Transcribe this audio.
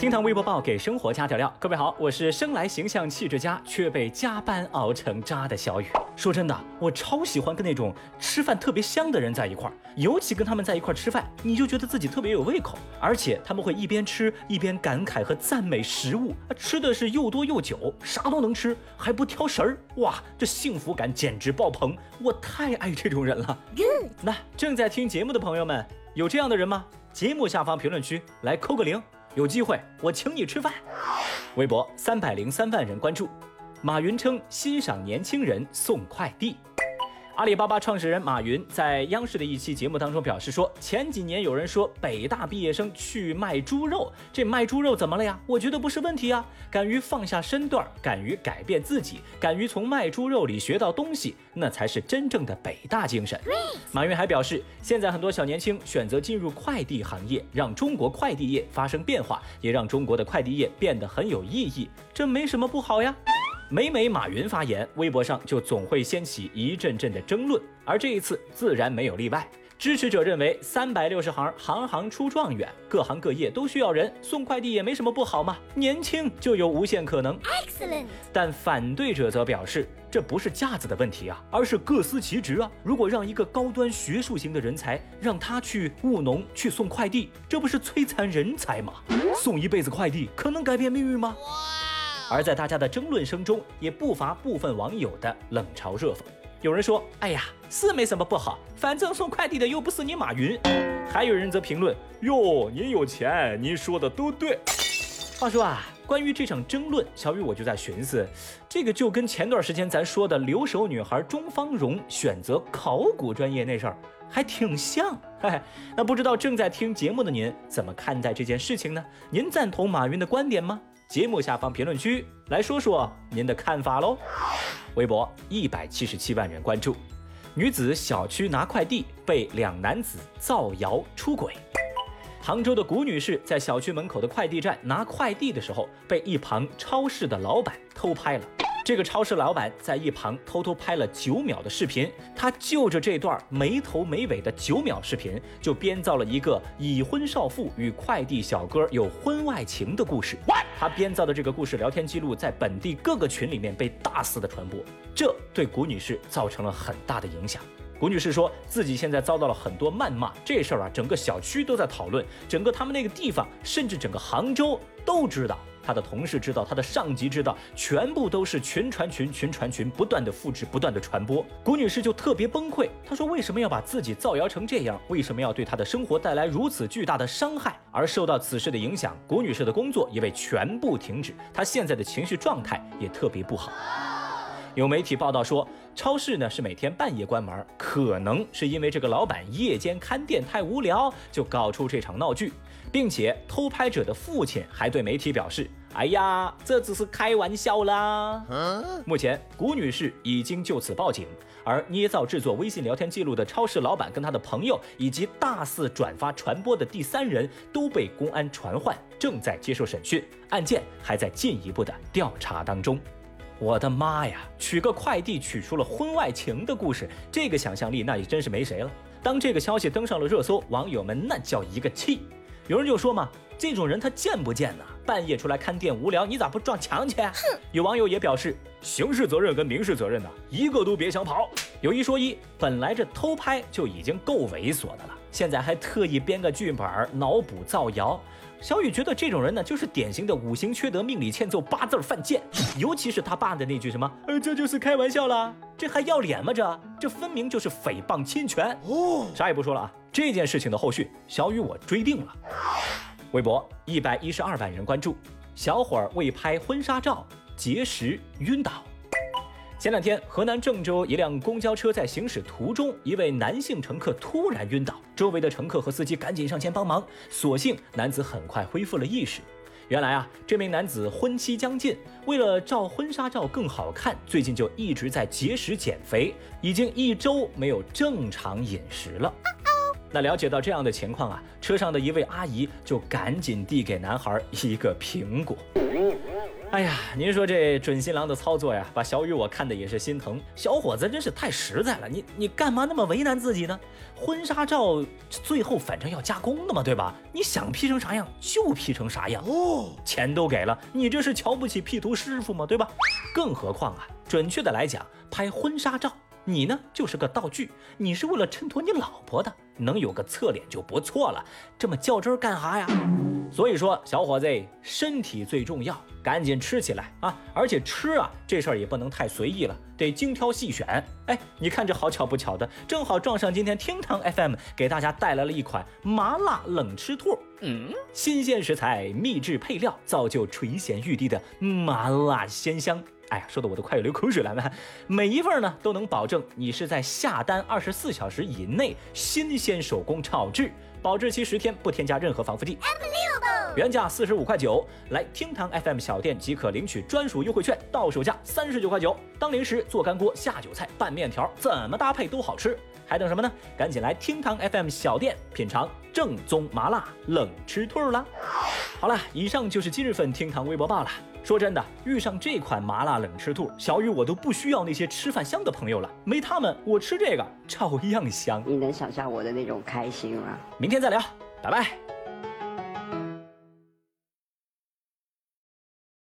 听堂微博报给生活加点料。各位好，我是生来形象气质佳，却被加班熬成渣的小雨。说真的，我超喜欢跟那种吃饭特别香的人在一块儿，尤其跟他们在一块儿吃饭，你就觉得自己特别有胃口，而且他们会一边吃一边感慨和赞美食物，吃的是又多又久，啥都能吃，还不挑食儿。哇，这幸福感简直爆棚！我太爱这种人了。那正在听节目的朋友们，有这样的人吗？节目下方评论区来扣个零。有机会我请你吃饭。微博三百零三万人关注，马云称欣赏年轻人送快递。阿里巴巴创始人马云在央视的一期节目当中表示说，前几年有人说北大毕业生去卖猪肉，这卖猪肉怎么了呀？我觉得不是问题啊，敢于放下身段，敢于改变自己，敢于从卖猪肉里学到东西，那才是真正的北大精神。马云还表示，现在很多小年轻选择进入快递行业，让中国快递业发生变化，也让中国的快递业变得很有意义，这没什么不好呀。每每马云发言，微博上就总会掀起一阵阵的争论，而这一次自然没有例外。支持者认为，三百六十行，行行出状元，各行各业都需要人，送快递也没什么不好嘛，年轻就有无限可能。Excellent。但反对者则表示，这不是架子的问题啊，而是各司其职啊。如果让一个高端学术型的人才让他去务农去送快递，这不是摧残人才吗？送一辈子快递，可能改变命运吗？而在大家的争论声中，也不乏部分网友的冷嘲热讽。有人说：“哎呀，是没什么不好，反正送快递的又不是你马云。”还有人则评论：“哟，您有钱，您说的都对。”话说啊，关于这场争论，小雨我就在寻思，这个就跟前段时间咱说的留守女孩钟芳蓉选择考古专业那事儿还挺像。嘿嘿，那不知道正在听节目的您怎么看待这件事情呢？您赞同马云的观点吗？节目下方评论区来说说您的看法喽。微博一百七十七万人关注，女子小区拿快递被两男子造谣出轨。杭州的谷女士在小区门口的快递站拿快递的时候，被一旁超市的老板偷拍了。这个超市老板在一旁偷偷拍了九秒的视频，他就着这段没头没尾的九秒视频，就编造了一个已婚少妇与快递小哥有婚外情的故事。他编造的这个故事聊天记录在本地各个群里面被大肆的传播，这对谷女士造成了很大的影响。谷女士说自己现在遭到了很多谩骂，这事儿啊，整个小区都在讨论，整个他们那个地方，甚至整个杭州都知道。他的同事知道，他的上级知道，全部都是群传群，群传群，不断的复制，不断的传播。谷女士就特别崩溃，她说：“为什么要把自己造谣成这样？为什么要对她的生活带来如此巨大的伤害？”而受到此事的影响，谷女士的工作也被全部停止，她现在的情绪状态也特别不好。有媒体报道说，超市呢是每天半夜关门，可能是因为这个老板夜间看店太无聊，就搞出这场闹剧，并且偷拍者的父亲还对媒体表示：“哎呀，这只是开玩笑啦。”目前，谷女士已经就此报警，而捏造制作微信聊天记录的超市老板跟他的朋友，以及大肆转发传播的第三人都被公安传唤，正在接受审讯，案件还在进一步的调查当中。我的妈呀！取个快递取出了婚外情的故事，这个想象力那也真是没谁了。当这个消息登上了热搜，网友们那叫一个气。有人就说嘛，这种人他贱不贱呢？半夜出来看店无聊，你咋不撞墙去？哼！有网友也表示，刑事责任跟民事责任呢，一个都别想跑。有一说一，本来这偷拍就已经够猥琐的了，现在还特意编个剧本脑补造谣。小雨觉得这种人呢，就是典型的五行缺德、命里欠揍、八字犯贱。尤其是他爸的那句什么，呃，这就是开玩笑啦，这还要脸吗？这这分明就是诽谤侵权哦！啥也不说了啊，这件事情的后续，小雨我追定了。微博一百一十二万人关注，小伙儿为拍婚纱照节食晕倒。前两天，河南郑州一辆公交车在行驶途中，一位男性乘客突然晕倒，周围的乘客和司机赶紧上前帮忙，所幸男子很快恢复了意识。原来啊，这名男子婚期将近，为了照婚纱照更好看，最近就一直在节食减肥，已经一周没有正常饮食了。那了解到这样的情况啊，车上的一位阿姨就赶紧递给男孩一个苹果。哎呀，您说这准新郎的操作呀，把小雨我看的也是心疼。小伙子真是太实在了，你你干嘛那么为难自己呢？婚纱照最后反正要加工的嘛，对吧？你想 P 成啥样就 P 成啥样哦，钱都给了，你这是瞧不起 P 图师傅吗？对吧？更何况啊，准确的来讲，拍婚纱照。你呢，就是个道具，你是为了衬托你老婆的，能有个侧脸就不错了，这么较真干啥呀？所以说，小伙子，身体最重要，赶紧吃起来啊！而且吃啊，这事儿也不能太随意了，得精挑细选。哎，你看这好巧不巧的，正好撞上今天厅堂 FM 给大家带来了一款麻辣冷吃兔。嗯，新鲜食材，秘制配料，造就垂涎欲滴的麻辣鲜香。哎呀，说的我都快要流口水了呢。每一份呢都能保证你是在下单二十四小时以内新鲜手工炒制，保质期十天，不添加任何防腐剂。原价四十五块九，来厅堂 FM 小店即可领取专属优惠券，到手价三十九块九。当零食、做干锅、下酒菜、拌面条，怎么搭配都好吃。还等什么呢？赶紧来厅堂 FM 小店品尝正宗麻辣冷吃兔啦！好了，以上就是今日份厅堂微博报了。说真的，遇上这款麻辣冷吃兔，小雨我都不需要那些吃饭香的朋友了，没他们，我吃这个照样香。你能想象我的那种开心吗？明天再聊，拜拜。